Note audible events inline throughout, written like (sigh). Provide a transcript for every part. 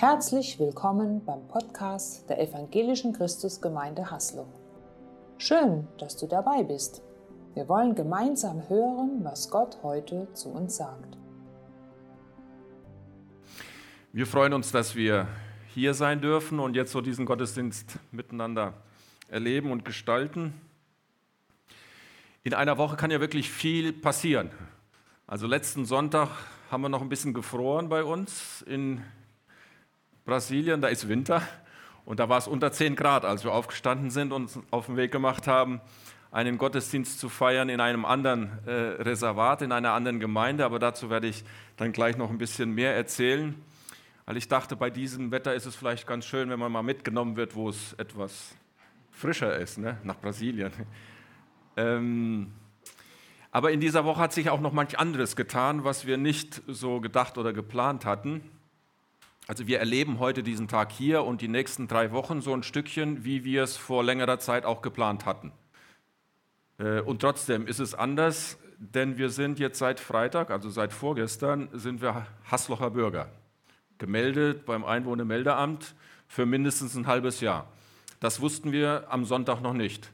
Herzlich willkommen beim Podcast der Evangelischen Christusgemeinde Haslo. Schön, dass du dabei bist. Wir wollen gemeinsam hören, was Gott heute zu uns sagt. Wir freuen uns, dass wir hier sein dürfen und jetzt so diesen Gottesdienst miteinander erleben und gestalten. In einer Woche kann ja wirklich viel passieren. Also letzten Sonntag haben wir noch ein bisschen gefroren bei uns in Brasilien, da ist Winter und da war es unter 10 Grad, als wir aufgestanden sind und auf den Weg gemacht haben, einen Gottesdienst zu feiern in einem anderen äh, Reservat, in einer anderen Gemeinde. Aber dazu werde ich dann gleich noch ein bisschen mehr erzählen. Weil ich dachte, bei diesem Wetter ist es vielleicht ganz schön, wenn man mal mitgenommen wird, wo es etwas frischer ist, ne? nach Brasilien. (laughs) Ähm, aber in dieser Woche hat sich auch noch manch anderes getan, was wir nicht so gedacht oder geplant hatten. Also wir erleben heute diesen Tag hier und die nächsten drei Wochen so ein Stückchen, wie wir es vor längerer Zeit auch geplant hatten. Äh, und trotzdem ist es anders, denn wir sind jetzt seit Freitag, also seit vorgestern, sind wir Haslocher Bürger, gemeldet beim Einwohnermeldeamt für mindestens ein halbes Jahr. Das wussten wir am Sonntag noch nicht.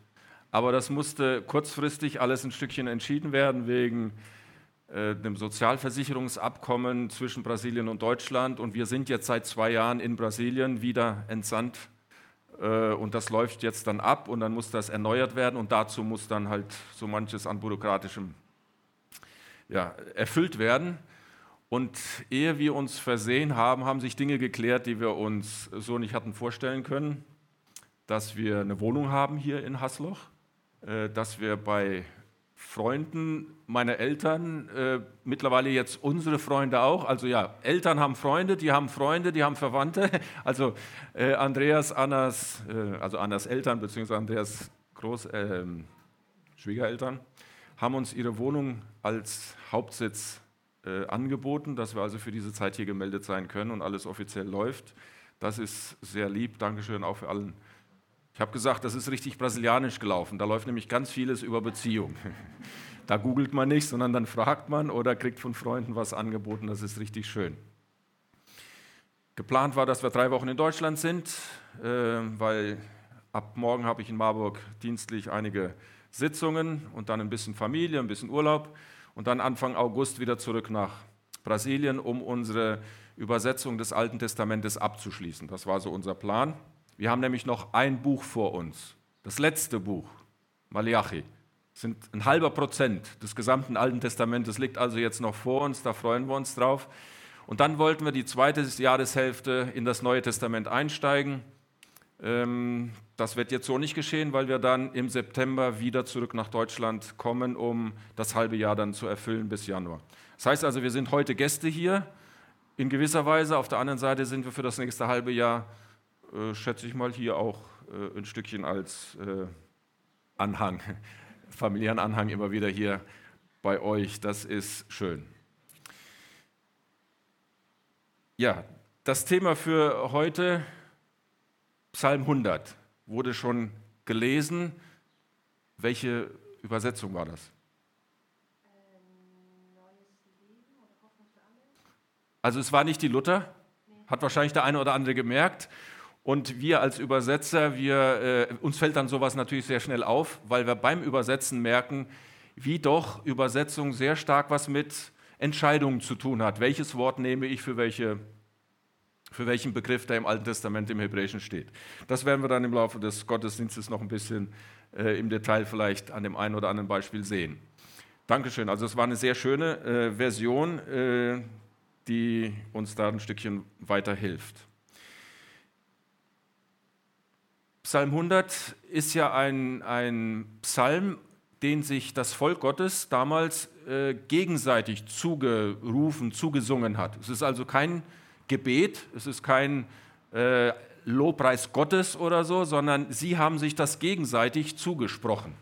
Aber das musste kurzfristig alles ein Stückchen entschieden werden wegen äh, dem Sozialversicherungsabkommen zwischen Brasilien und Deutschland. Und wir sind jetzt seit zwei Jahren in Brasilien wieder entsandt. Äh, und das läuft jetzt dann ab und dann muss das erneuert werden. Und dazu muss dann halt so manches an bürokratischem ja, erfüllt werden. Und ehe wir uns versehen haben, haben sich Dinge geklärt, die wir uns so nicht hatten vorstellen können. Dass wir eine Wohnung haben hier in Hasloch, äh, dass wir bei Freunden meiner Eltern, äh, mittlerweile jetzt unsere Freunde auch. Also ja, Eltern haben Freunde, die haben Freunde, die haben Verwandte. (laughs) Also äh, Andreas, Annas, äh, also Annas Eltern bzw. Andreas Groß, ähm, Schwiegereltern haben uns ihre Wohnung als Hauptsitz äh, angeboten, dass wir also für diese Zeit hier gemeldet sein können und alles offiziell läuft. Das ist sehr lieb. Dankeschön auch für allen ich habe gesagt, das ist richtig brasilianisch gelaufen. Da läuft nämlich ganz vieles über Beziehung. (laughs) Da googelt man nicht, sondern dann fragt man oder kriegt von Freunden was angeboten. Das ist richtig schön. Geplant war, dass wir drei Wochen in Deutschland sind, äh, weil ab morgen habe ich in Marburg dienstlich einige Sitzungen und dann ein bisschen Familie, ein bisschen Urlaub und dann Anfang August wieder zurück nach Brasilien, um unsere Übersetzung des Alten Testamentes abzuschließen. Das war so unser Plan. Wir haben nämlich noch ein Buch vor uns, das letzte Buch, Malachi. Sind ein halber Prozent des gesamten Alten Testamentes liegt also jetzt noch vor uns, da freuen wir uns drauf. Und dann wollten wir die zweite Jahreshälfte in das Neue Testament einsteigen. Ähm, das wird jetzt so nicht geschehen, weil wir dann im September wieder zurück nach Deutschland kommen, um das halbe Jahr dann zu erfüllen bis Januar. Das heißt also, wir sind heute Gäste hier in gewisser Weise. Auf der anderen Seite sind wir für das nächste halbe Jahr äh, schätze ich mal, hier auch äh, ein Stückchen als äh, Anhang, (laughs) familiären Anhang immer wieder hier bei euch. Das ist schön. Ja, das Thema für heute, Psalm 100, wurde schon gelesen. Welche Übersetzung war das? Also es war nicht die Luther, hat wahrscheinlich der eine oder andere gemerkt. Und wir als Übersetzer, wir, äh, uns fällt dann sowas natürlich sehr schnell auf, weil wir beim Übersetzen merken, wie doch Übersetzung sehr stark was mit Entscheidungen zu tun hat. Welches Wort nehme ich für, welche, für welchen Begriff, der im Alten Testament im Hebräischen steht. Das werden wir dann im Laufe des Gottesdienstes noch ein bisschen äh, im Detail vielleicht an dem einen oder anderen Beispiel sehen. Dankeschön. Also es war eine sehr schöne äh, Version, äh, die uns da ein Stückchen weiterhilft. Psalm 100 ist ja ein, ein Psalm, den sich das Volk Gottes damals äh, gegenseitig zugerufen, zugesungen hat. Es ist also kein Gebet, es ist kein äh, Lobpreis Gottes oder so, sondern sie haben sich das gegenseitig zugesprochen.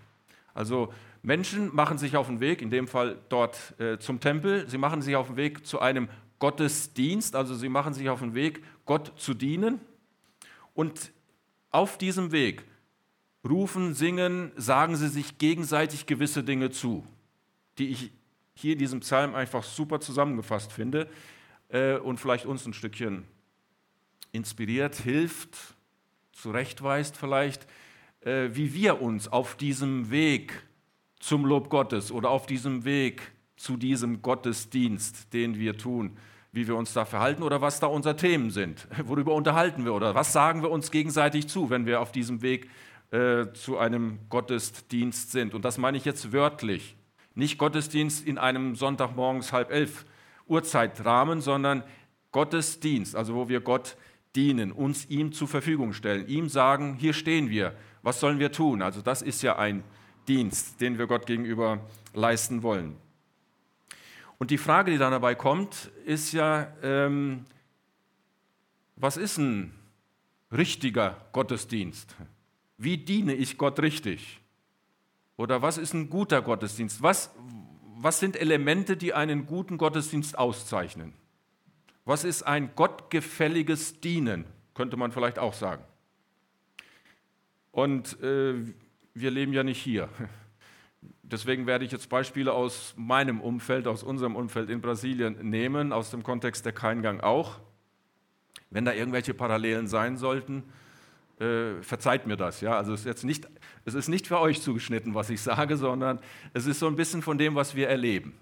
Also Menschen machen sich auf den Weg, in dem Fall dort äh, zum Tempel, sie machen sich auf den Weg zu einem Gottesdienst, also sie machen sich auf den Weg, Gott zu dienen. Und auf diesem Weg rufen, singen, sagen sie sich gegenseitig gewisse Dinge zu, die ich hier in diesem Psalm einfach super zusammengefasst finde äh, und vielleicht uns ein Stückchen inspiriert, hilft, zurechtweist vielleicht, äh, wie wir uns auf diesem Weg zum Lob Gottes oder auf diesem Weg zu diesem Gottesdienst, den wir tun, wie wir uns da verhalten oder was da unsere Themen sind. (laughs) Worüber unterhalten wir oder was sagen wir uns gegenseitig zu, wenn wir auf diesem Weg äh, zu einem Gottesdienst sind. Und das meine ich jetzt wörtlich. Nicht Gottesdienst in einem Sonntagmorgens halb elf Uhrzeitrahmen, sondern Gottesdienst, also wo wir Gott dienen, uns ihm zur Verfügung stellen, ihm sagen, hier stehen wir, was sollen wir tun? Also das ist ja ein Dienst, den wir Gott gegenüber leisten wollen. Und die Frage, die dann dabei kommt, ist ja, ähm, was ist ein richtiger Gottesdienst? Wie diene ich Gott richtig? Oder was ist ein guter Gottesdienst? Was, was sind Elemente, die einen guten Gottesdienst auszeichnen? Was ist ein gottgefälliges Dienen? Könnte man vielleicht auch sagen. Und äh, wir leben ja nicht hier. Deswegen werde ich jetzt Beispiele aus meinem Umfeld, aus unserem Umfeld in Brasilien nehmen, aus dem Kontext der Keingang auch. Wenn da irgendwelche Parallelen sein sollten, äh, verzeiht mir das. Ja? Also es ist, jetzt nicht, es ist nicht für euch zugeschnitten, was ich sage, sondern es ist so ein bisschen von dem, was wir erleben.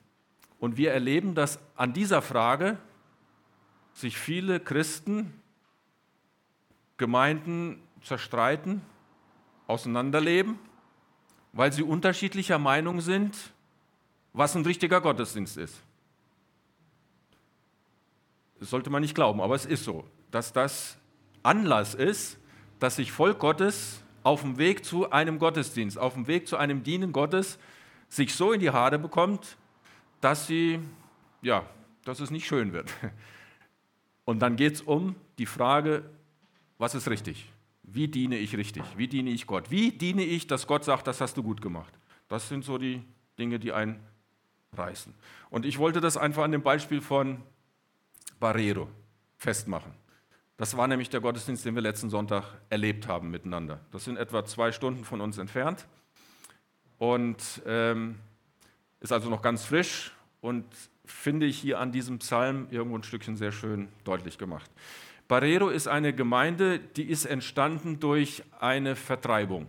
Und wir erleben, dass an dieser Frage sich viele Christen, Gemeinden zerstreiten, auseinanderleben weil sie unterschiedlicher Meinung sind, was ein richtiger Gottesdienst ist. Das sollte man nicht glauben, aber es ist so, dass das Anlass ist, dass sich Volk Gottes auf dem Weg zu einem Gottesdienst, auf dem Weg zu einem Dienen Gottes, sich so in die Haare bekommt, dass sie, ja, dass es nicht schön wird. (laughs) Und dann geht es um die Frage, was ist richtig? Wie diene ich richtig? Wie diene ich Gott? Wie diene ich, dass Gott sagt, das hast du gut gemacht? Das sind so die Dinge, die einen reißen. Und ich wollte das einfach an dem Beispiel von Barrero festmachen. Das war nämlich der Gottesdienst, den wir letzten Sonntag erlebt haben miteinander. Das sind etwa zwei Stunden von uns entfernt und ähm, ist also noch ganz frisch und finde ich hier an diesem Psalm irgendwo ein Stückchen sehr schön deutlich gemacht. Barrero ist eine Gemeinde, die ist entstanden durch eine Vertreibung.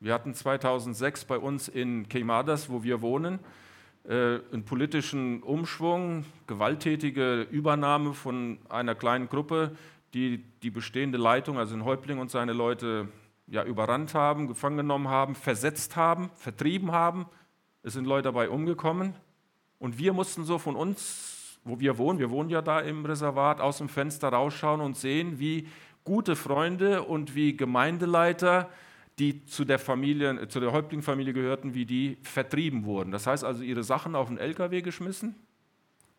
Wir hatten 2006 bei uns in Queimadas, wo wir wohnen, äh, einen politischen Umschwung, gewalttätige Übernahme von einer kleinen Gruppe, die die bestehende Leitung, also den Häuptling und seine Leute, ja, überrannt haben, gefangen genommen haben, versetzt haben, vertrieben haben. Es sind Leute dabei umgekommen. Und wir mussten so von uns wo wir wohnen, wir wohnen ja da im Reservat, aus dem Fenster rausschauen und sehen, wie gute Freunde und wie Gemeindeleiter, die zu der Familie, zu der Häuptlingfamilie gehörten, wie die vertrieben wurden. Das heißt also, ihre Sachen auf den LKW geschmissen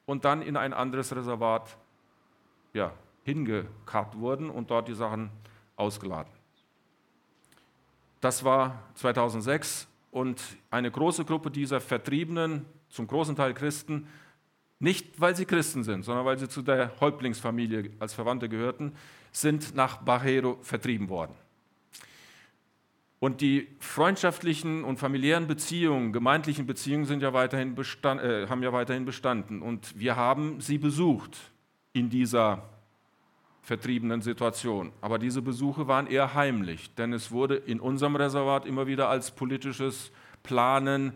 und dann in ein anderes Reservat ja, hingekarrt wurden und dort die Sachen ausgeladen. Das war 2006 und eine große Gruppe dieser Vertriebenen, zum großen Teil Christen, nicht, weil sie Christen sind, sondern weil sie zu der Häuptlingsfamilie als Verwandte gehörten, sind nach Barrero vertrieben worden. Und die freundschaftlichen und familiären Beziehungen, gemeindlichen Beziehungen sind ja weiterhin bestand, äh, haben ja weiterhin bestanden. Und wir haben sie besucht in dieser vertriebenen Situation. Aber diese Besuche waren eher heimlich, denn es wurde in unserem Reservat immer wieder als politisches Planen,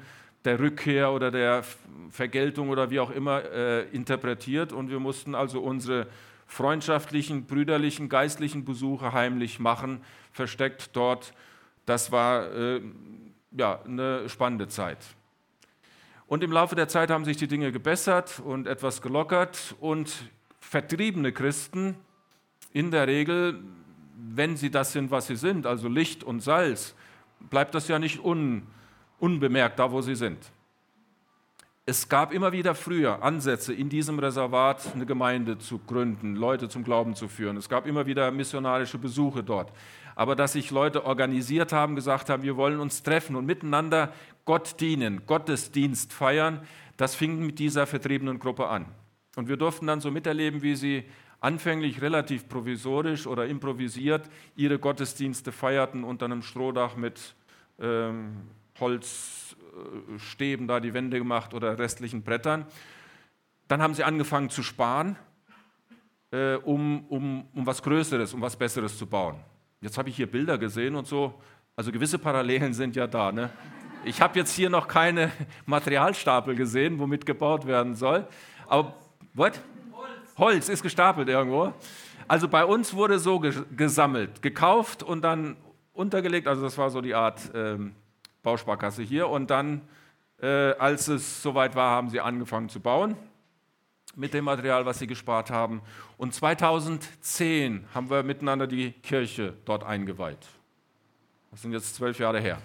der Rückkehr oder der Vergeltung oder wie auch immer äh, interpretiert. Und wir mussten also unsere freundschaftlichen, brüderlichen, geistlichen Besuche heimlich machen, versteckt dort. Das war äh, ja, eine spannende Zeit. Und im Laufe der Zeit haben sich die Dinge gebessert und etwas gelockert. Und vertriebene Christen in der Regel, wenn sie das sind, was sie sind, also Licht und Salz, bleibt das ja nicht un unbemerkt da, wo sie sind. Es gab immer wieder früher Ansätze, in diesem Reservat eine Gemeinde zu gründen, Leute zum Glauben zu führen. Es gab immer wieder missionarische Besuche dort. Aber dass sich Leute organisiert haben, gesagt haben, wir wollen uns treffen und miteinander Gott dienen, Gottesdienst feiern, das fing mit dieser vertriebenen Gruppe an. Und wir durften dann so miterleben, wie sie anfänglich relativ provisorisch oder improvisiert ihre Gottesdienste feierten unter einem Strohdach mit ähm, Holzstäben da die Wände gemacht oder restlichen Brettern. Dann haben sie angefangen zu sparen. äh, um, um, um was Größeres, um was Besseres zu bauen. Jetzt habe ich hier Bilder gesehen und so, also gewisse Parallelen sind ja da. Ne? Ich habe jetzt hier noch keine (laughs) Materialstapel gesehen, womit gebaut werden soll. Aber, what? Holz. Holz ist gestapelt irgendwo. Also bei uns wurde so gesammelt, gekauft und dann untergelegt. Also das war so die Art ähm, Bausparkasse hier. Und dann, äh, als es soweit war, haben sie angefangen zu bauen mit dem Material, was sie gespart haben. Und 2010 haben wir miteinander die Kirche dort eingeweiht. Das sind jetzt zwölf Jahre her.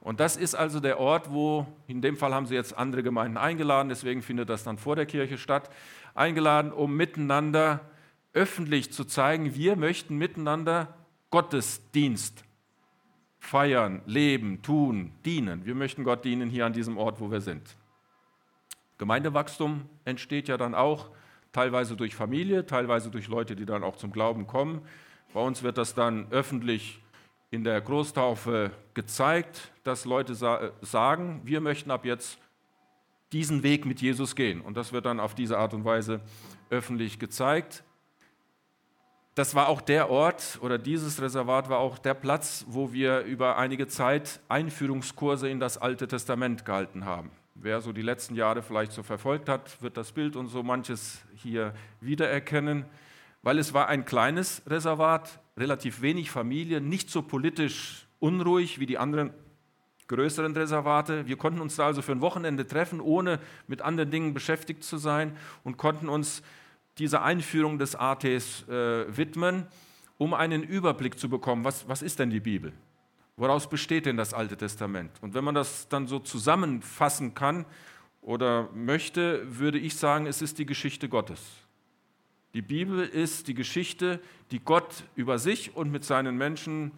Und das ist also der Ort, wo, in dem Fall haben sie jetzt andere Gemeinden eingeladen, deswegen findet das dann vor der Kirche statt, eingeladen, um miteinander öffentlich zu zeigen, wir möchten miteinander Gottesdienst feiern, leben, tun, dienen. Wir möchten Gott dienen hier an diesem Ort, wo wir sind. Gemeindewachstum entsteht ja dann auch teilweise durch Familie, teilweise durch Leute, die dann auch zum Glauben kommen. Bei uns wird das dann öffentlich in der Großtaufe gezeigt, dass Leute sagen, wir möchten ab jetzt diesen Weg mit Jesus gehen. Und das wird dann auf diese Art und Weise öffentlich gezeigt. Das war auch der Ort oder dieses Reservat war auch der Platz, wo wir über einige Zeit Einführungskurse in das Alte Testament gehalten haben. Wer so die letzten Jahre vielleicht so verfolgt hat, wird das Bild und so manches hier wiedererkennen, weil es war ein kleines Reservat, relativ wenig Familie, nicht so politisch unruhig wie die anderen größeren Reservate. Wir konnten uns da also für ein Wochenende treffen, ohne mit anderen Dingen beschäftigt zu sein und konnten uns dieser Einführung des ATs äh, widmen, um einen Überblick zu bekommen, was, was ist denn die Bibel? Woraus besteht denn das Alte Testament? Und wenn man das dann so zusammenfassen kann oder möchte, würde ich sagen, es ist die Geschichte Gottes. Die Bibel ist die Geschichte, die Gott über sich und mit seinen Menschen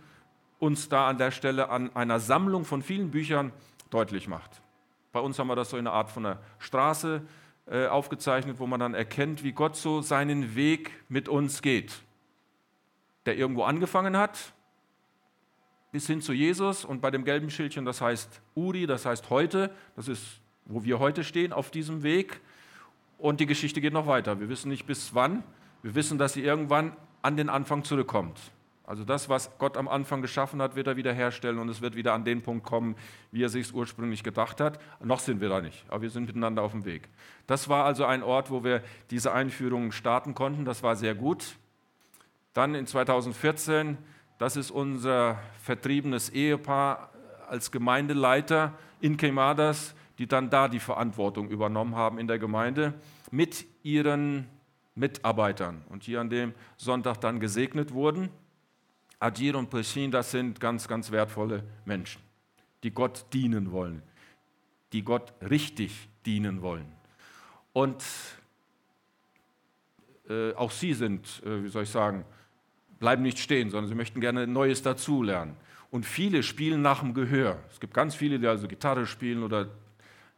uns da an der Stelle an einer Sammlung von vielen Büchern deutlich macht. Bei uns haben wir das so in einer Art von einer Straße äh, aufgezeichnet, wo man dann erkennt, wie Gott so seinen Weg mit uns geht. Der irgendwo angefangen hat, bis hin zu Jesus und bei dem gelben Schildchen, das heißt Uri, das heißt heute, das ist, wo wir heute stehen auf diesem Weg. Und die Geschichte geht noch weiter. Wir wissen nicht bis wann. Wir wissen, dass sie irgendwann an den Anfang zurückkommt. Also das, was Gott am Anfang geschaffen hat, wird er wiederherstellen und es wird wieder an den Punkt kommen, wie er sich es ursprünglich gedacht hat. Noch sind wir da nicht, aber wir sind miteinander auf dem Weg. Das war also ein Ort, wo wir diese Einführung starten konnten. Das war sehr gut. Dann in 2014, das ist unser vertriebenes Ehepaar als Gemeindeleiter in Quemadas die dann da die Verantwortung übernommen haben in der Gemeinde mit ihren Mitarbeitern und hier an dem Sonntag dann gesegnet wurden. Ajir und Peshin, das sind ganz, ganz wertvolle Menschen, die Gott dienen wollen, die Gott richtig dienen wollen. Und äh, auch sie sind, äh, wie soll ich sagen, bleiben nicht stehen, sondern sie möchten gerne Neues dazulernen. Und viele spielen nach dem Gehör. Es gibt ganz viele, die also Gitarre spielen oder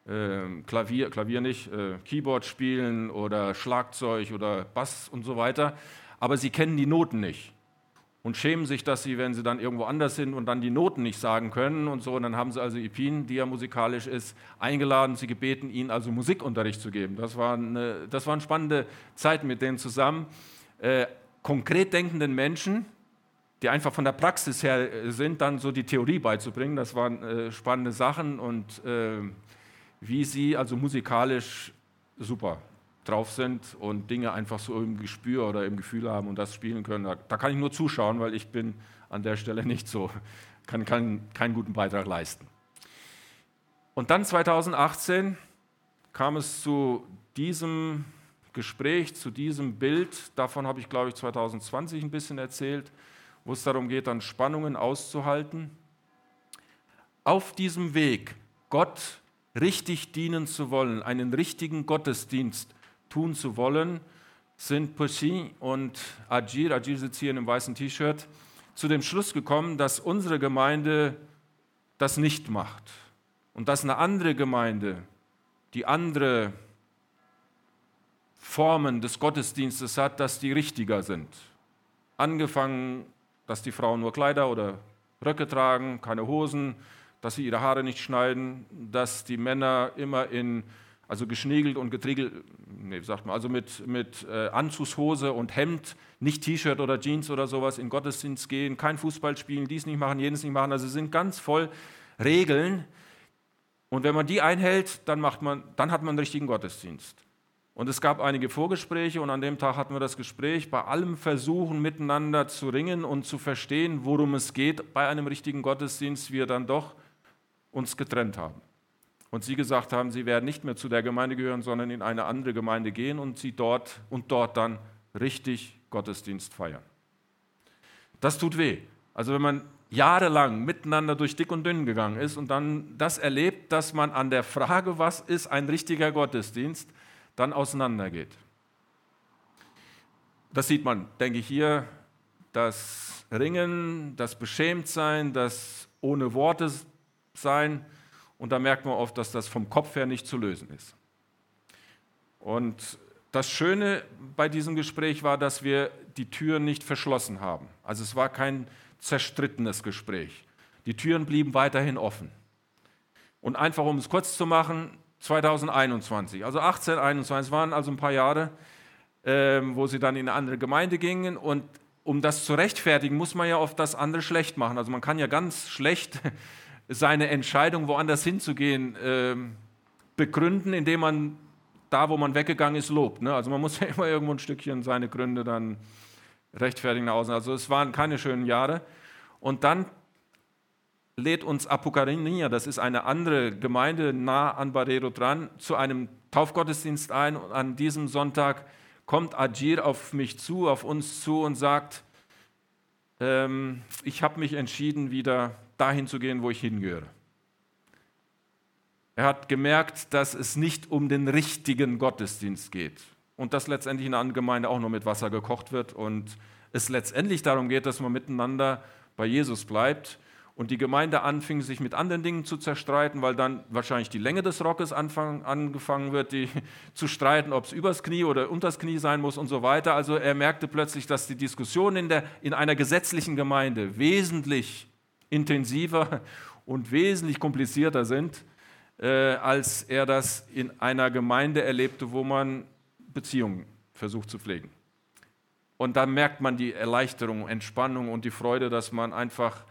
äh, Klavier, Klavier nicht, äh, Keyboard spielen oder Schlagzeug oder Bass und so weiter, aber sie kennen die Noten nicht und schämen sich, dass sie, wenn sie dann irgendwo anders sind und dann die Noten nicht sagen können und so, und dann haben sie also Ipin, die ja musikalisch ist, eingeladen, sie gebeten, ihnen also Musikunterricht zu geben. Das waren, das waren spannende Zeiten mit denen zusammen. Äh, konkret denkenden Menschen, die einfach von der Praxis her äh, sind, dann so die Theorie beizubringen. Das waren äh, spannende Sachen und äh, wie sie also musikalisch super drauf sind und Dinge einfach so im Gespür oder im Gefühl haben und das spielen können. Da, da kann ich nur zuschauen, weil ich bin an der Stelle nicht so, kann, kann keinen guten Beitrag leisten. Und dann 2018 kam es zu diesem Gespräch, zu diesem Bild, davon habe ich glaube ich 2020 ein bisschen erzählt, wo es darum geht, dann Spannungen auszuhalten. Auf diesem Weg, Gott richtig dienen zu wollen, einen richtigen Gottesdienst tun zu wollen, sind Pushi und Ajir, Ajir sitzt hier in einem weißen T-Shirt, zu dem Schluss gekommen, dass unsere Gemeinde das nicht macht und dass eine andere Gemeinde, die andere Formen des Gottesdienstes hat, dass die richtiger sind. Angefangen, dass die Frauen nur Kleider oder Röcke tragen, keine Hosen, dass sie ihre Haare nicht schneiden, dass die Männer immer in Also geschniegelt und getriegelt, nee, sagt man, also mit, mit äh, Anzugshose und Hemd, nicht T-Shirt oder Jeans oder sowas in Gottesdienst gehen, kein Fußball spielen, dies nicht machen, jenes nicht machen. Also sind ganz voll Regeln. Und wenn man die einhält, dann, macht man, dann hat man einen richtigen Gottesdienst. Und es gab einige Vorgespräche und an dem Tag hatten wir das Gespräch, bei allem Versuchen miteinander zu ringen und zu verstehen, worum es geht bei einem richtigen Gottesdienst, wir dann doch uns getrennt haben. Und sie gesagt haben, sie werden nicht mehr zu der Gemeinde gehören, sondern in eine andere Gemeinde gehen und sie dort und dort dann richtig Gottesdienst feiern. Das tut weh. Also wenn man jahrelang miteinander durch dick und dünn gegangen ist und dann das erlebt, dass man an der Frage, was ist ein richtiger Gottesdienst, dann auseinandergeht. Das sieht man, denke ich, hier, das Ringen, das Beschämtsein, das ohne Worte sein. Und da merkt man oft, dass das vom Kopf her nicht zu lösen ist. Und das Schöne bei diesem Gespräch war, dass wir die Türen nicht verschlossen haben. Also es war kein zerstrittenes Gespräch. Die Türen blieben weiterhin offen. Und einfach um es kurz zu machen, 2021, also 18, 21, waren also ein paar Jahre, äh, wo sie dann in eine andere Gemeinde gingen. Und um das zu rechtfertigen, muss man ja oft das andere schlecht machen. Also man kann ja ganz schlecht seine Entscheidung, woanders hinzugehen, äh, begründen, indem man da, wo man weggegangen ist, lobt. Ne? Also man muss (laughs) ja immer irgendwo ein Stückchen seine Gründe dann rechtfertigen nach außen. Also es waren keine schönen Jahre. Und dann lädt uns Apokarinia, das ist eine andere Gemeinde nah an Barreiro dran, zu einem Taufgottesdienst ein. Und an diesem Sonntag kommt Ajir auf mich zu, auf uns zu und sagt, ähm, ich habe mich entschieden, wieder dahin zu gehen, wo ich hingehöre. Er hat gemerkt, dass es nicht um den richtigen Gottesdienst geht und dass letztendlich in einer Gemeinde auch nur mit Wasser gekocht wird und es letztendlich darum geht, dass man miteinander bei Jesus bleibt und die Gemeinde anfing, sich mit anderen Dingen zu zerstreiten, weil dann wahrscheinlich die Länge des Rockes anfang, angefangen wird, die, (laughs) zu streiten, ob es übers Knie oder unters Knie sein muss und so weiter. Also er merkte plötzlich, dass die Diskussionen in, in einer gesetzlichen Gemeinde wesentlich intensiver (laughs) und wesentlich komplizierter sind, äh, als er das in einer Gemeinde erlebte, wo man Beziehungen versucht zu pflegen. Und da merkt man die Erleichterung, Entspannung und die Freude, dass man einfach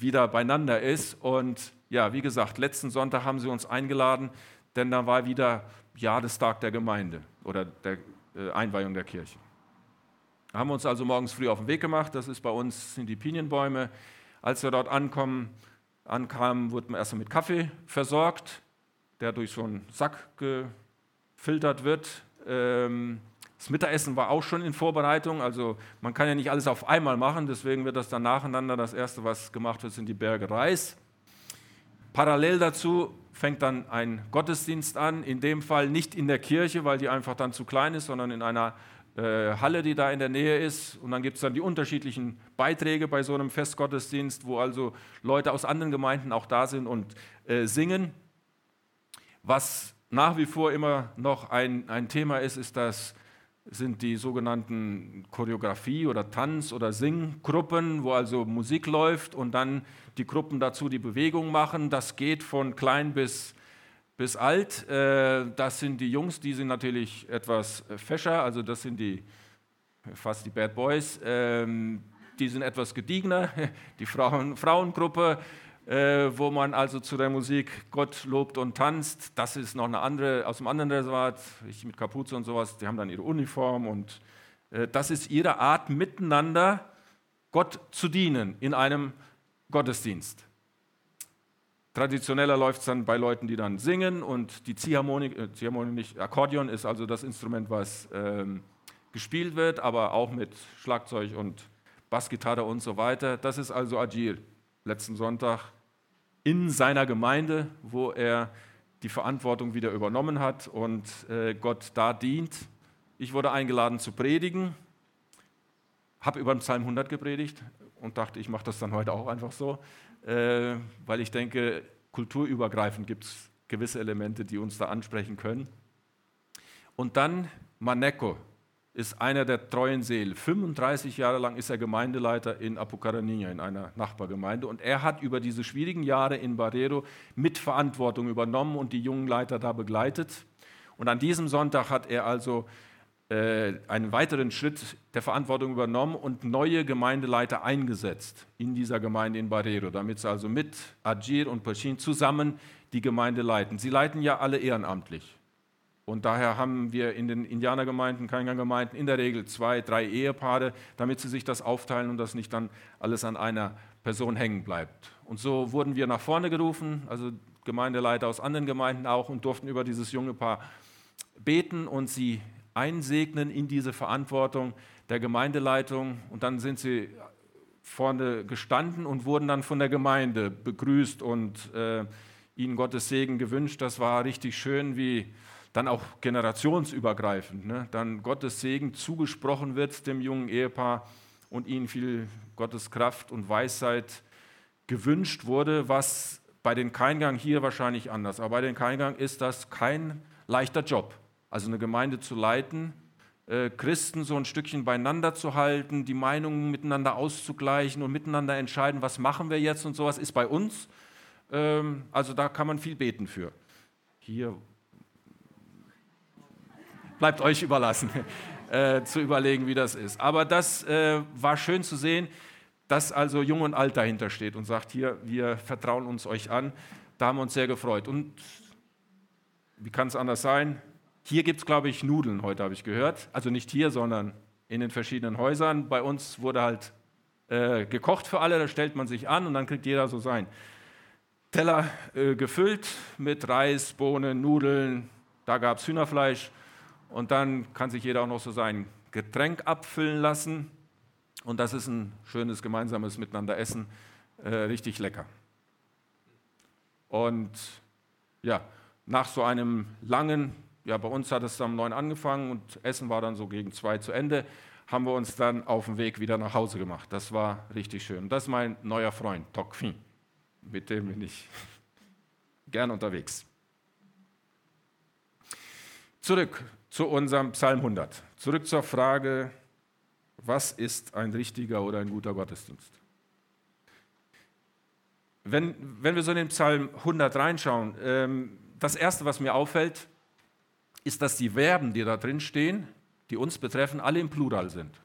wieder beieinander ist. Und ja, wie gesagt, letzten Sonntag haben sie uns eingeladen, denn da war wieder Jahrestag der Gemeinde oder der äh, Einweihung der Kirche. Da haben wir uns also morgens früh auf den Weg gemacht. Das ist bei uns sind die Pinienbäume. Als wir dort ankommen, ankamen, wurden wir erstmal mit Kaffee versorgt, der durch so einen Sack gefiltert wird. Ähm, das Mittagessen war auch schon in Vorbereitung, also man kann ja nicht alles auf einmal machen, deswegen wird das dann nacheinander. Das erste, was gemacht wird, sind die Berge Reis. Parallel dazu fängt dann ein Gottesdienst an, in dem Fall nicht in der Kirche, weil die einfach dann zu klein ist, sondern in einer äh, Halle, die da in der Nähe ist. Und dann gibt es dann die unterschiedlichen Beiträge bei so einem Festgottesdienst, wo also Leute aus anderen Gemeinden auch da sind und äh, singen. Was nach wie vor immer noch ein, ein Thema ist, ist das sind die sogenannten Choreografie- oder Tanz- oder Singgruppen, wo also Musik läuft und dann die Gruppen dazu die Bewegung machen. Das geht von klein bis, bis alt. Äh, das sind die Jungs, die sind natürlich etwas fescher, also das sind die fast die Bad Boys. Ähm, die sind etwas gediegener. (laughs) Die Frauen, Frauengruppe äh, wo man also zu der Musik Gott lobt und tanzt. Das ist noch eine andere, aus einem anderen Reservat, ich mit Kapuze und sowas, die haben dann ihre Uniform und äh, das ist ihre Art, miteinander Gott zu dienen in einem Gottesdienst. Traditioneller läuft es dann bei Leuten, die dann singen und die Ziehharmonik, äh, Ziehharmonik nicht, Akkordeon ist also das Instrument, was ähm, gespielt wird, aber auch mit Schlagzeug und Bassgitarre und so weiter. Das ist also Agil. Letzten Sonntag in seiner Gemeinde, wo er die Verantwortung wieder übernommen hat und äh, Gott da dient. Ich wurde eingeladen zu predigen, habe über den Psalm 100 gepredigt und dachte, ich mache das dann heute auch einfach so, äh, weil ich denke, kulturübergreifend gibt es gewisse Elemente, die uns da ansprechen können. Und dann Maneko, ist einer der treuen Seelen. 35 Jahre lang ist er Gemeindeleiter in Apucarania, in einer Nachbargemeinde. Und er hat über diese schwierigen Jahre in Barrero Mitverantwortung übernommen und die jungen Leiter da begleitet. Und an diesem Sonntag hat er also äh, einen weiteren Schritt der Verantwortung übernommen und neue Gemeindeleiter eingesetzt in dieser Gemeinde in Barrero, damit sie also mit Agir und Pachin zusammen die Gemeinde leiten. Sie leiten ja alle ehrenamtlich. Und daher haben wir in den Indianergemeinden, Kaingang-Gemeinden in der Regel zwei, drei Ehepaare, damit sie sich das aufteilen und das nicht dann alles an einer Person hängen bleibt. Und so wurden wir nach vorne gerufen, also Gemeindeleiter aus anderen Gemeinden auch, und durften über dieses junge Paar beten und sie einsegnen in diese Verantwortung der Gemeindeleitung. Und dann sind sie vorne gestanden und wurden dann von der Gemeinde begrüßt und äh, ihnen Gottes Segen gewünscht. Das war richtig schön, wie dann auch generationsübergreifend, ne? dann Gottes Segen zugesprochen wird dem jungen Ehepaar und ihnen viel Gottes Kraft und Weisheit gewünscht wurde, was bei den Keingang hier wahrscheinlich anders. Aber bei den Keingang ist das kein leichter Job. Also eine Gemeinde zu leiten, äh, Christen so ein Stückchen beieinander zu halten, die Meinungen miteinander auszugleichen und miteinander entscheiden, was machen wir jetzt und sowas, ist bei uns. Ähm, also da kann man viel beten für. Hier bleibt euch überlassen, (laughs) äh, zu überlegen, wie das ist. Aber das äh, war schön zu sehen, dass also Jung und Alt dahinter steht und sagt, hier, wir vertrauen uns euch an. Da haben wir uns sehr gefreut. Und wie kann es anders sein? Hier gibt es, glaube ich, Nudeln heute, habe ich gehört. Also nicht hier, sondern in den verschiedenen Häusern. Bei uns wurde halt äh, gekocht für alle, da stellt man sich an und dann kriegt jeder so sein Teller äh, gefüllt mit Reis, Bohnen, Nudeln. Da gab es Hühnerfleisch und dann kann sich jeder auch noch so sein Getränk abfüllen lassen. Und das ist ein schönes gemeinsames Miteinander essen, äh, richtig lecker. Und ja, nach so einem langen ja, bei uns hat es am 9 angefangen und Essen war dann so gegen zwei zu Ende, haben wir uns dann auf dem Weg wieder nach Hause gemacht. Das war richtig schön. Das ist mein neuer Freund, Tokfin. Mit dem bin ich (laughs) gern unterwegs. Zurück zu unserem Psalm 100. Zurück zur Frage, was ist ein richtiger oder ein guter Gottesdienst? Wenn, wenn wir so in den Psalm 100 reinschauen, ähm, das Erste, was mir auffällt, ist, dass die Verben, die da drin stehen, die uns betreffen, alle im Plural sind.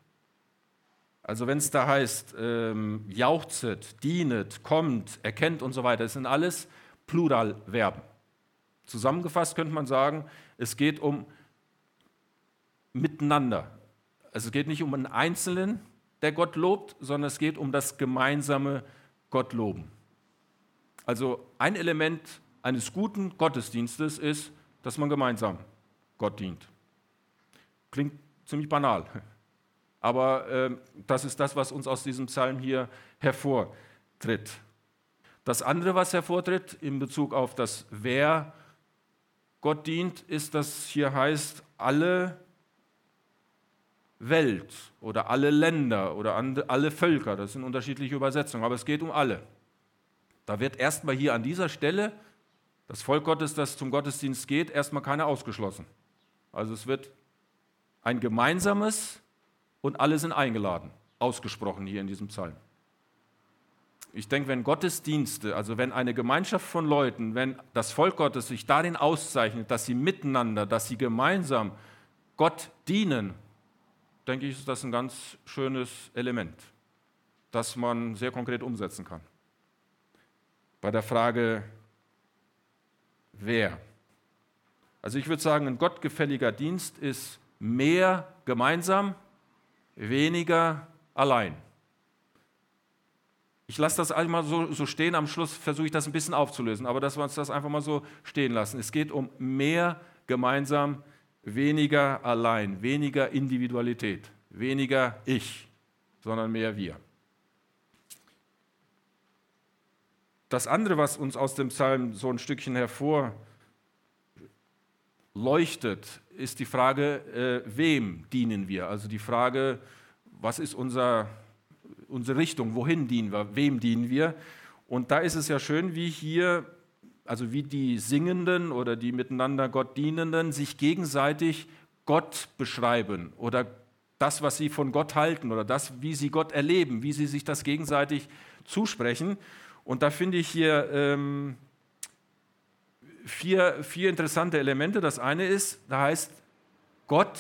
Also wenn es da heißt, ähm, jauchzet, dienet, kommt, erkennt und so weiter, das sind alles Pluralverben. Zusammengefasst könnte man sagen, es geht um miteinander. Also es geht nicht um einen Einzelnen, der Gott lobt, sondern es geht um das gemeinsame Gottloben. Also ein Element eines guten Gottesdienstes ist, dass man gemeinsam Gott dient. Klingt ziemlich banal, (laughs) aber äh, das ist das, was uns aus diesem Psalm hier hervortritt. Das andere, was hervortritt in Bezug auf das Wer Gott dient, ist, dass hier heißt, alle Welt oder alle Länder oder alle Völker, das sind unterschiedliche Übersetzungen, aber es geht um alle. Da wird erstmal hier an dieser Stelle das Volk Gottes, das zum Gottesdienst geht, erstmal keiner ausgeschlossen. Also es wird ein gemeinsames und alle sind eingeladen, ausgesprochen hier in diesem Psalm. Ich denke, wenn Gottesdienste, also wenn eine Gemeinschaft von Leuten, wenn das Volk Gottes sich darin auszeichnet, dass sie miteinander, dass sie gemeinsam Gott dienen, denke ich, ist das ein ganz schönes Element, das man sehr konkret umsetzen kann. Bei der Frage, wer also ich würde sagen, ein gottgefälliger Dienst ist mehr gemeinsam, weniger allein. Ich lasse das einmal so, so stehen, am Schluss versuche ich das ein bisschen aufzulösen, aber dass wir uns das einfach mal so stehen lassen. Es geht um mehr gemeinsam, weniger allein, weniger Individualität, weniger ich, sondern mehr wir. Das andere, was uns aus dem Psalm so ein Stückchen hervor leuchtet, ist die Frage, äh, wem dienen wir? Also die Frage, was ist unser, unsere Richtung, wohin dienen wir, wem dienen wir? Und da ist es ja schön, wie hier, also wie die Singenden oder die miteinander Gott dienenden sich gegenseitig Gott beschreiben oder das, was sie von Gott halten oder das, wie sie Gott erleben, wie sie sich das gegenseitig zusprechen. Und da finde ich hier ähm, vier, vier interessante Elemente. Das eine ist, da heißt Gott,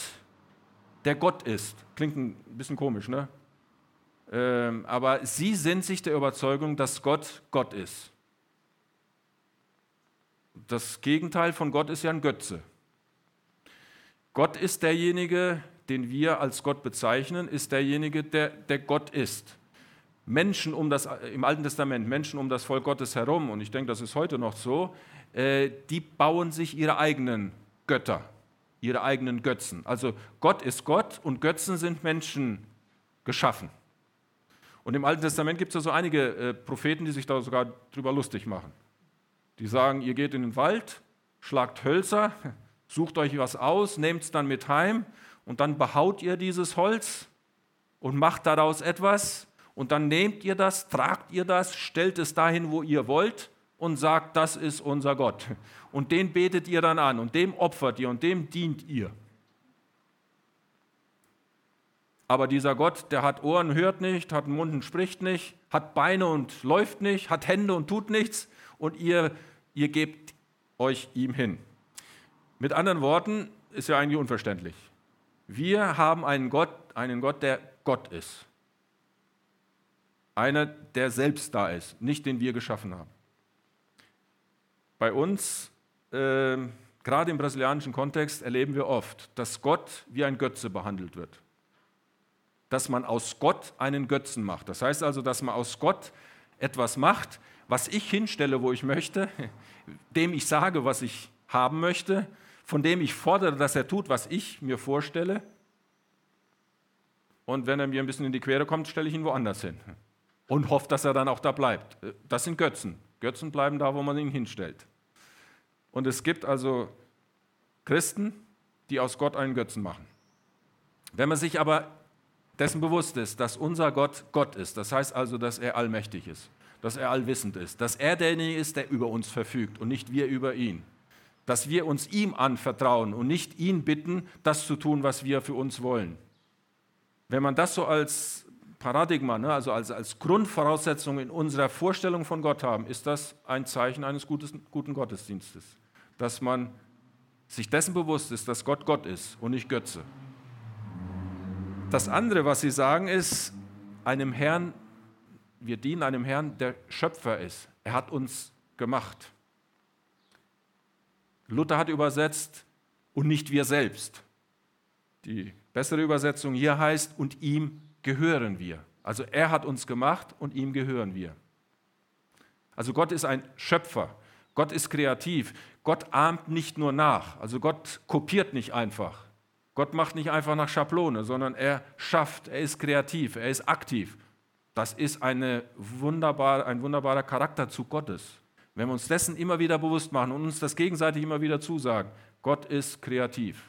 der Gott ist. Klingt ein bisschen komisch, ne? Ähm, aber sie sind sich der Überzeugung, dass Gott Gott ist. Das Gegenteil von Gott ist ja ein Götze. Gott ist derjenige, den wir als Gott bezeichnen, ist derjenige, der, der Gott ist. Menschen um das, im Alten Testament, Menschen um das Volk Gottes herum, und ich denke, das ist heute noch so, äh, die bauen sich ihre eigenen Götter, ihre eigenen Götzen. Also Gott ist Gott und Götzen sind Menschen geschaffen. Und im Alten Testament gibt es ja so einige äh, Propheten, die sich da sogar drüber lustig machen. Die sagen, ihr geht in den Wald, schlagt Hölzer, sucht euch was aus, nehmt es dann mit heim und dann behaut ihr dieses Holz und macht daraus etwas und dann nehmt ihr das, tragt ihr das, stellt es dahin, wo ihr wollt und sagt, das ist unser Gott. Und den betet ihr dann an und dem opfert ihr und dem dient ihr. Aber dieser Gott, der hat Ohren, hört nicht, hat einen Mund und spricht nicht, hat Beine und läuft nicht, hat Hände und tut nichts und ihr, ihr gebt euch ihm hin. Mit anderen Worten, ist ja eigentlich unverständlich. Wir haben einen Gott, einen Gott, der Gott ist. Einer, der selbst da ist, nicht den wir geschaffen haben. Bei uns, äh, gerade im brasilianischen Kontext, erleben wir oft, dass Gott wie ein Götze behandelt wird. Dass man aus Gott einen Götzen macht. Das heißt also, dass man aus Gott etwas macht, was ich hinstelle, wo ich möchte, dem ich sage, was ich haben möchte von dem ich fordere, dass er tut, was ich mir vorstelle. Und wenn er mir ein bisschen in die Quere kommt, stelle ich ihn woanders hin. Und hoffe, dass er dann auch da bleibt. Das sind Götzen. Götzen bleiben da, wo man ihn hinstellt. Und es gibt also Christen, die aus Gott einen Götzen machen. Wenn man sich aber dessen bewusst ist, dass unser Gott Gott ist, das heißt also, dass er allmächtig ist, dass er allwissend ist, dass er derjenige ist, der über uns verfügt und nicht wir über ihn, dass wir uns ihm anvertrauen und nicht ihn bitten, das zu tun, was wir für uns wollen. Wenn man das so als Paradigma, ne, also als, Grundvoraussetzung in unserer Vorstellung von Gott haben, ist das ein Zeichen eines guten Gottesdienstes. Dass man sich dessen bewusst ist, dass Gott Gott ist und nicht Götze. Das andere, was sie sagen, ist, einem Herrn, wir dienen einem Herrn, der Schöpfer ist. Er hat uns gemacht. Luther hat übersetzt, und nicht wir selbst. Die bessere Übersetzung hier heißt, und ihm gehören wir. Also er hat uns gemacht und ihm gehören wir. Also Gott ist ein Schöpfer. Gott ist kreativ. Gott ahmt nicht nur nach. Also Gott kopiert nicht einfach. Gott macht nicht einfach nach Schablone, sondern er schafft, er ist kreativ, er ist aktiv. Das ist eine wunderbar, ein wunderbarer Charakterzug Gottes. Wenn wir uns dessen immer wieder bewusst machen und uns das gegenseitig immer wieder zusagen, Gott ist kreativ.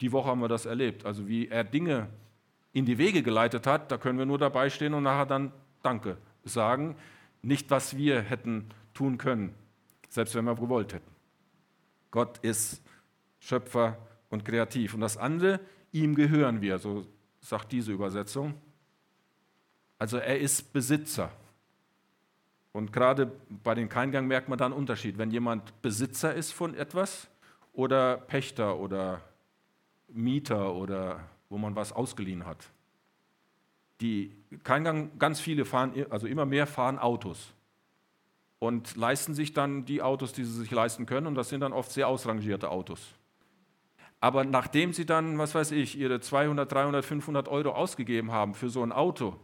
Die Woche haben wir das erlebt. Also wie er Dinge in die Wege geleitet hat, da können wir nur dabei stehen und nachher dann Danke sagen. Nicht, was wir hätten tun können, selbst wenn wir gewollt hätten. Gott ist Schöpfer und kreativ. Und das andere, ihm gehören wir, so sagt diese Übersetzung. Also er ist Besitzer. Und gerade bei den Keingang merkt man da einen Unterschied. Wenn jemand Besitzer ist von etwas oder Pächter oder Mieter oder wo man was ausgeliehen hat. Die Keingang, ganz viele fahren, also immer mehr fahren Autos und leisten sich dann die Autos, die sie sich leisten können. Und das sind dann oft sehr ausrangierte Autos. Aber nachdem sie dann, was weiß ich, ihre 200, 300, 500 Euro ausgegeben haben für so ein Auto,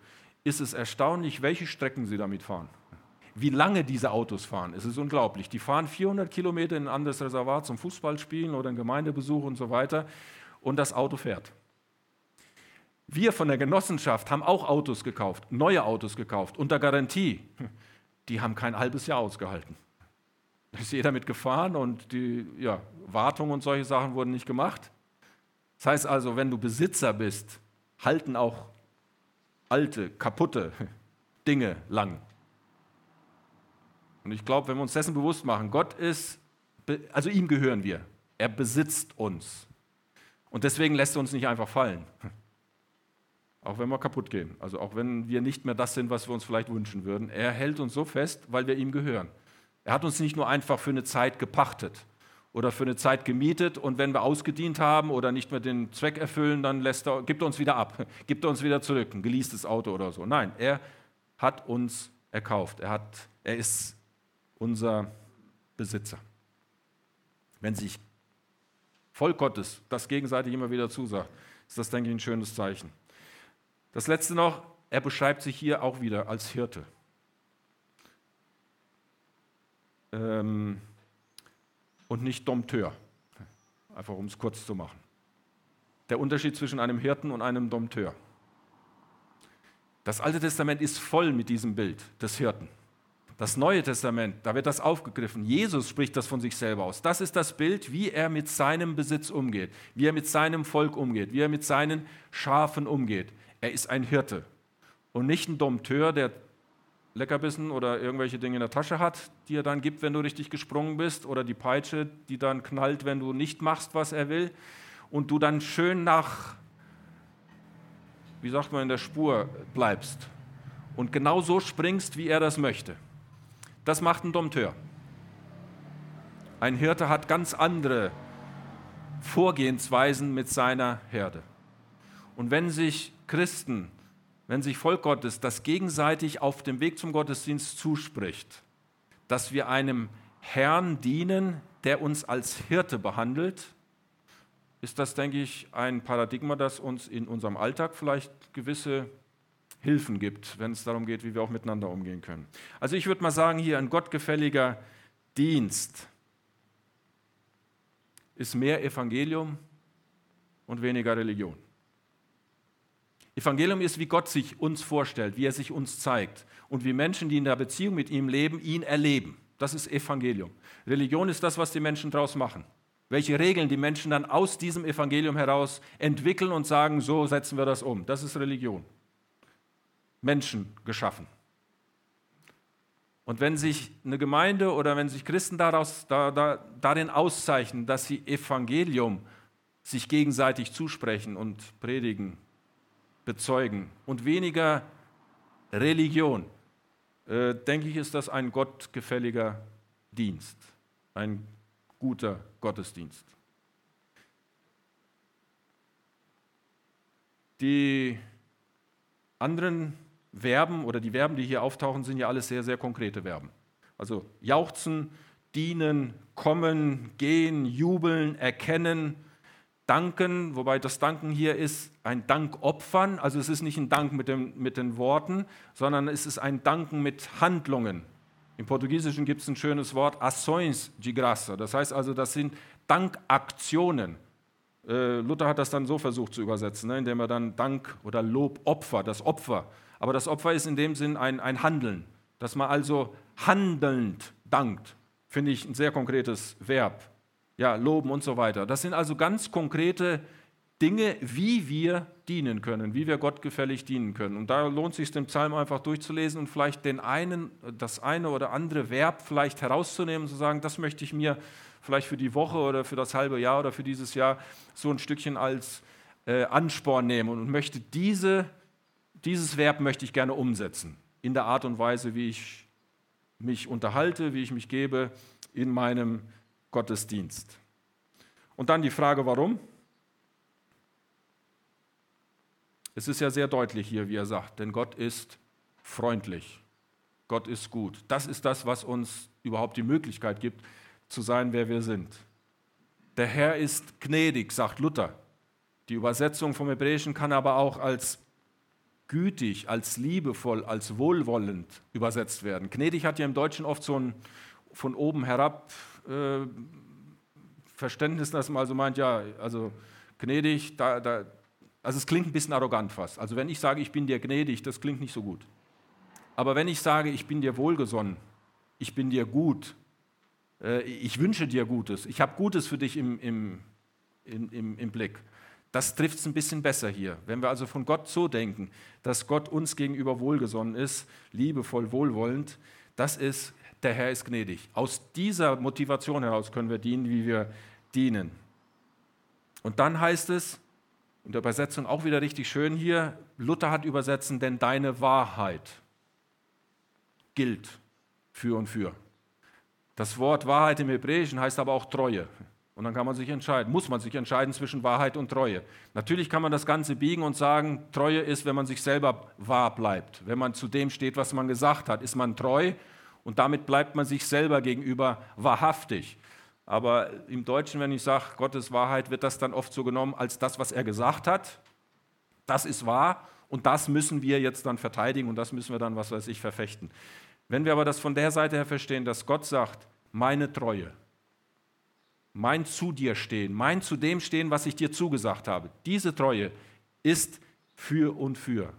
ist es erstaunlich, welche Strecken sie damit fahren wie lange diese Autos fahren. Es ist unglaublich. Die fahren 400 Kilometer in ein anderes Reservat zum Fußballspielen oder einen Gemeindebesuch und so weiter und das Auto fährt. Wir von der Genossenschaft haben auch Autos gekauft, neue Autos gekauft, unter Garantie. Die haben kein halbes Jahr ausgehalten. Da (laughs) ist jeder mit gefahren und die ja, Wartung und solche Sachen wurden nicht gemacht. Das heißt also, wenn du Besitzer bist, halten auch alte, kaputte (laughs) Dinge lang. Und ich glaube, wenn wir uns dessen bewusst machen, Gott ist, also ihm gehören wir. Er besitzt uns. Und deswegen lässt er uns nicht einfach fallen. (laughs) Auch wenn wir kaputt gehen. Also auch wenn wir nicht mehr das sind, was wir uns vielleicht wünschen würden. Er hält uns so fest, weil wir ihm gehören. Er hat uns nicht nur einfach für eine Zeit gepachtet oder für eine Zeit gemietet und wenn wir ausgedient haben oder nicht mehr den Zweck erfüllen, dann lässt er, gibt er uns wieder ab, (laughs) gibt er uns wieder zurück, ein geleastes Auto oder so. Nein, er hat uns erkauft. Er, hat, er ist unser Besitzer. Wenn sich Volk Gottes das gegenseitig immer wieder zusagt, ist das, denke ich, ein schönes Zeichen. Das letzte noch, er beschreibt sich hier auch wieder als Hirte. Ähm, und nicht Dompteur. Einfach um es kurz zu machen. Der Unterschied zwischen einem Hirten und einem Dompteur. Das Alte Testament ist voll mit diesem Bild des Hirten. Das Neue Testament, da wird das aufgegriffen. Jesus spricht das von sich selber aus. Das ist das Bild, wie er mit seinem Besitz umgeht, wie er mit seinem Volk umgeht, wie er mit seinen Schafen umgeht. Er ist ein Hirte und nicht ein Dompteur, der Leckerbissen oder irgendwelche Dinge in der Tasche hat, die er dann gibt, wenn du richtig gesprungen bist, oder die Peitsche, die dann knallt, wenn du nicht machst, was er will, und du dann schön nach, wie sagt man, in der Spur bleibst und genau so springst, wie er das möchte. Das macht ein Dompteur. Ein Hirte hat ganz andere Vorgehensweisen mit seiner Herde. Und wenn sich Christen, wenn sich Volk Gottes das gegenseitig auf dem Weg zum Gottesdienst zuspricht, dass wir einem Herrn dienen, der uns als Hirte behandelt, ist das, denke ich, ein Paradigma, das uns in unserem Alltag vielleicht gewisse Hilfen gibt, wenn es darum geht, wie wir auch miteinander umgehen können. Also ich würde mal sagen, hier ein gottgefälliger Dienst ist mehr Evangelium und weniger Religion. Evangelium ist, wie Gott sich uns vorstellt, wie er sich uns zeigt und wie Menschen, die in der Beziehung mit ihm leben, ihn erleben. Das ist Evangelium. Religion ist das, was die Menschen daraus machen. Welche Regeln die Menschen dann aus diesem Evangelium heraus entwickeln und sagen, so setzen wir das um. Das ist Religion. Menschen geschaffen. Und wenn sich eine Gemeinde oder wenn sich Christen daraus, da, da, darin auszeichnen, dass sie Evangelium sich gegenseitig zusprechen und predigen, bezeugen und weniger Religion, äh, denke ich, ist das ein gottgefälliger Dienst, ein guter Gottesdienst. Die anderen Verben oder die Verben, die hier auftauchen, sind ja alles sehr, sehr konkrete Verben. Also jauchzen, dienen, kommen, gehen, jubeln, erkennen, danken, wobei das Danken hier ist ein Dankopfern. Also es ist nicht ein Dank mit, dem, mit den Worten, sondern es ist ein Danken mit Handlungen. Im Portugiesischen gibt es ein schönes Wort, ações de graça. Das heißt also, das sind Dankaktionen. Äh, Luther hat das dann so versucht zu übersetzen, ne, indem er dann Dank oder Lob, Opfer, das Opfer aber das Opfer ist in dem Sinn ein, ein Handeln, dass man also handelnd dankt. Finde ich ein sehr konkretes Verb. Ja, loben und so weiter. Das sind also ganz konkrete Dinge, wie wir dienen können, wie wir Gott gefällig dienen können. Und da lohnt es sich, den Psalm einfach durchzulesen und vielleicht den einen, das eine oder andere Verb vielleicht herauszunehmen und zu sagen, das möchte ich mir vielleicht für die Woche oder für das halbe Jahr oder für dieses Jahr so ein Stückchen als äh, Ansporn nehmen und möchte diese dieses Verb möchte ich gerne umsetzen in der Art und Weise, wie ich mich unterhalte, wie ich mich gebe in meinem Gottesdienst. Und dann die Frage, warum? Es ist ja sehr deutlich hier, wie er sagt, denn Gott ist freundlich. Gott ist gut. Das ist das, was uns überhaupt die Möglichkeit gibt, zu sein, wer wir sind. Der Herr ist gnädig, sagt Luther. Die Übersetzung vom Hebräischen kann aber auch als gütig, als liebevoll, als wohlwollend übersetzt werden. Gnädig hat ja im Deutschen oft so ein von oben herab äh, Verständnis, dass man also meint, ja, also gnädig, da, da, also es klingt ein bisschen arrogant fast. Also wenn ich sage, ich bin dir gnädig, das klingt nicht so gut. Aber wenn ich sage, ich bin dir wohlgesonnen, ich bin dir gut, äh, ich wünsche dir Gutes, ich habe Gutes für dich im, im, im, im Blick, das trifft es ein bisschen besser hier. Wenn wir also von Gott so denken, dass Gott uns gegenüber wohlgesonnen ist, liebevoll, wohlwollend, das ist, der Herr ist gnädig. Aus dieser Motivation heraus können wir dienen, wie wir dienen. Und dann heißt es, in der Übersetzung auch wieder richtig schön hier, Luther hat übersetzen, denn deine Wahrheit gilt für und für. Das Wort Wahrheit im Hebräischen heißt aber auch Treue. Und dann kann man sich entscheiden, muss man sich entscheiden zwischen Wahrheit und Treue. Natürlich kann man das Ganze biegen und sagen, Treue ist, wenn man sich selber wahr bleibt. Wenn man zu dem steht, was man gesagt hat, ist man treu und damit bleibt man sich selber gegenüber wahrhaftig. Aber im Deutschen, wenn ich sage, Gottes Wahrheit, wird das dann oft so genommen als das, was er gesagt hat. Das ist wahr und das müssen wir jetzt dann verteidigen und das müssen wir dann, was weiß ich, verfechten. Wenn wir aber das von der Seite her verstehen, dass Gott sagt, meine Treue, mein zu dir stehen, mein zu dem stehen, was ich dir zugesagt habe. Diese Treue ist für und für.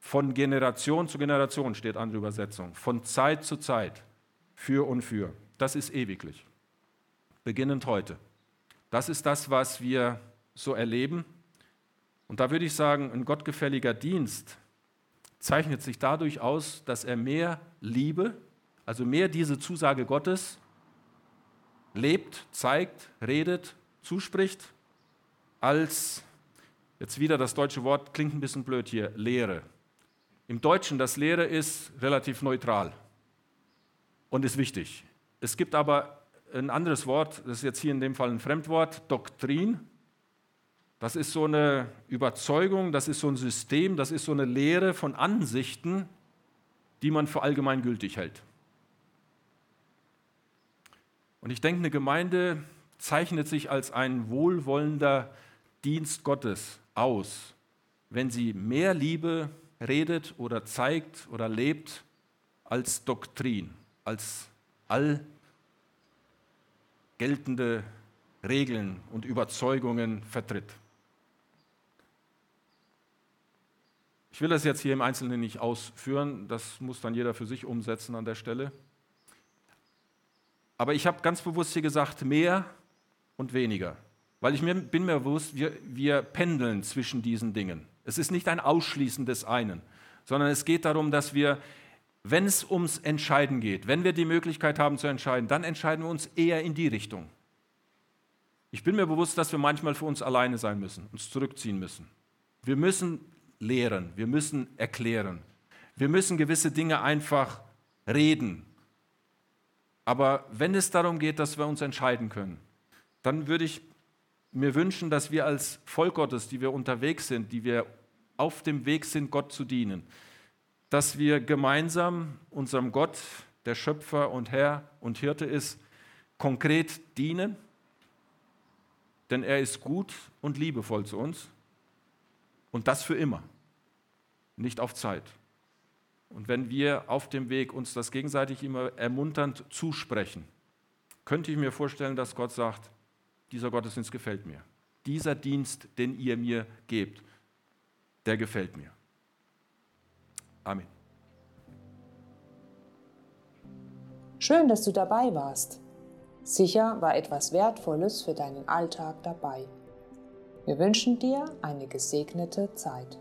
Von Generation zu Generation steht andere Übersetzung. Von Zeit zu Zeit. Für und für. Das ist ewiglich. Beginnend heute. Das ist das, was wir so erleben. Und da würde ich sagen, ein gottgefälliger Dienst zeichnet sich dadurch aus, dass er mehr Liebe, also mehr diese Zusage Gottes lebt, zeigt, redet, zuspricht, als, jetzt wieder das deutsche Wort, klingt ein bisschen blöd hier, Lehre. Im Deutschen, das Lehre ist relativ neutral und ist wichtig. Es gibt aber ein anderes Wort, das ist jetzt hier in dem Fall ein Fremdwort, Doktrin. Das ist so eine Überzeugung, das ist so ein System, das ist so eine Lehre von Ansichten, die man für allgemeingültig hält. Und ich denke, eine Gemeinde zeichnet sich als ein wohlwollender Dienst Gottes aus, wenn sie mehr Liebe redet oder zeigt oder lebt als Doktrin, als all geltende Regeln und Überzeugungen vertritt. Ich will das jetzt hier im Einzelnen nicht ausführen, das muss dann jeder für sich umsetzen an der Stelle. Aber ich habe ganz bewusst hier gesagt, mehr und weniger. Weil ich mir, bin mir bewusst, wir, wir pendeln zwischen diesen Dingen. Es ist nicht ein Ausschließen des einen, sondern es geht darum, dass wir, wenn es ums Entscheiden geht, wenn wir die Möglichkeit haben zu entscheiden, dann entscheiden wir uns eher in die Richtung. Ich bin mir bewusst, dass wir manchmal für uns alleine sein müssen, uns zurückziehen müssen. Wir müssen lehren, wir müssen erklären. Wir müssen gewisse Dinge einfach reden, aber wenn es darum geht, dass wir uns entscheiden können, dann würde ich mir wünschen, dass wir als Volk Gottes, die wir unterwegs sind, die wir auf dem Weg sind, Gott zu dienen, dass wir gemeinsam unserem Gott, der Schöpfer und Herr und Hirte ist, konkret dienen, denn er ist gut und liebevoll zu uns und das für immer, nicht auf Zeit. Und wenn wir auf dem Weg uns das gegenseitig immer ermunternd zusprechen, könnte ich mir vorstellen, dass Gott sagt, dieser Gottesdienst gefällt mir. Dieser Dienst, den ihr mir gebt, der gefällt mir. Amen. Schön, dass du dabei warst. Sicher war etwas Wertvolles für deinen Alltag dabei. Wir wünschen dir eine gesegnete Zeit.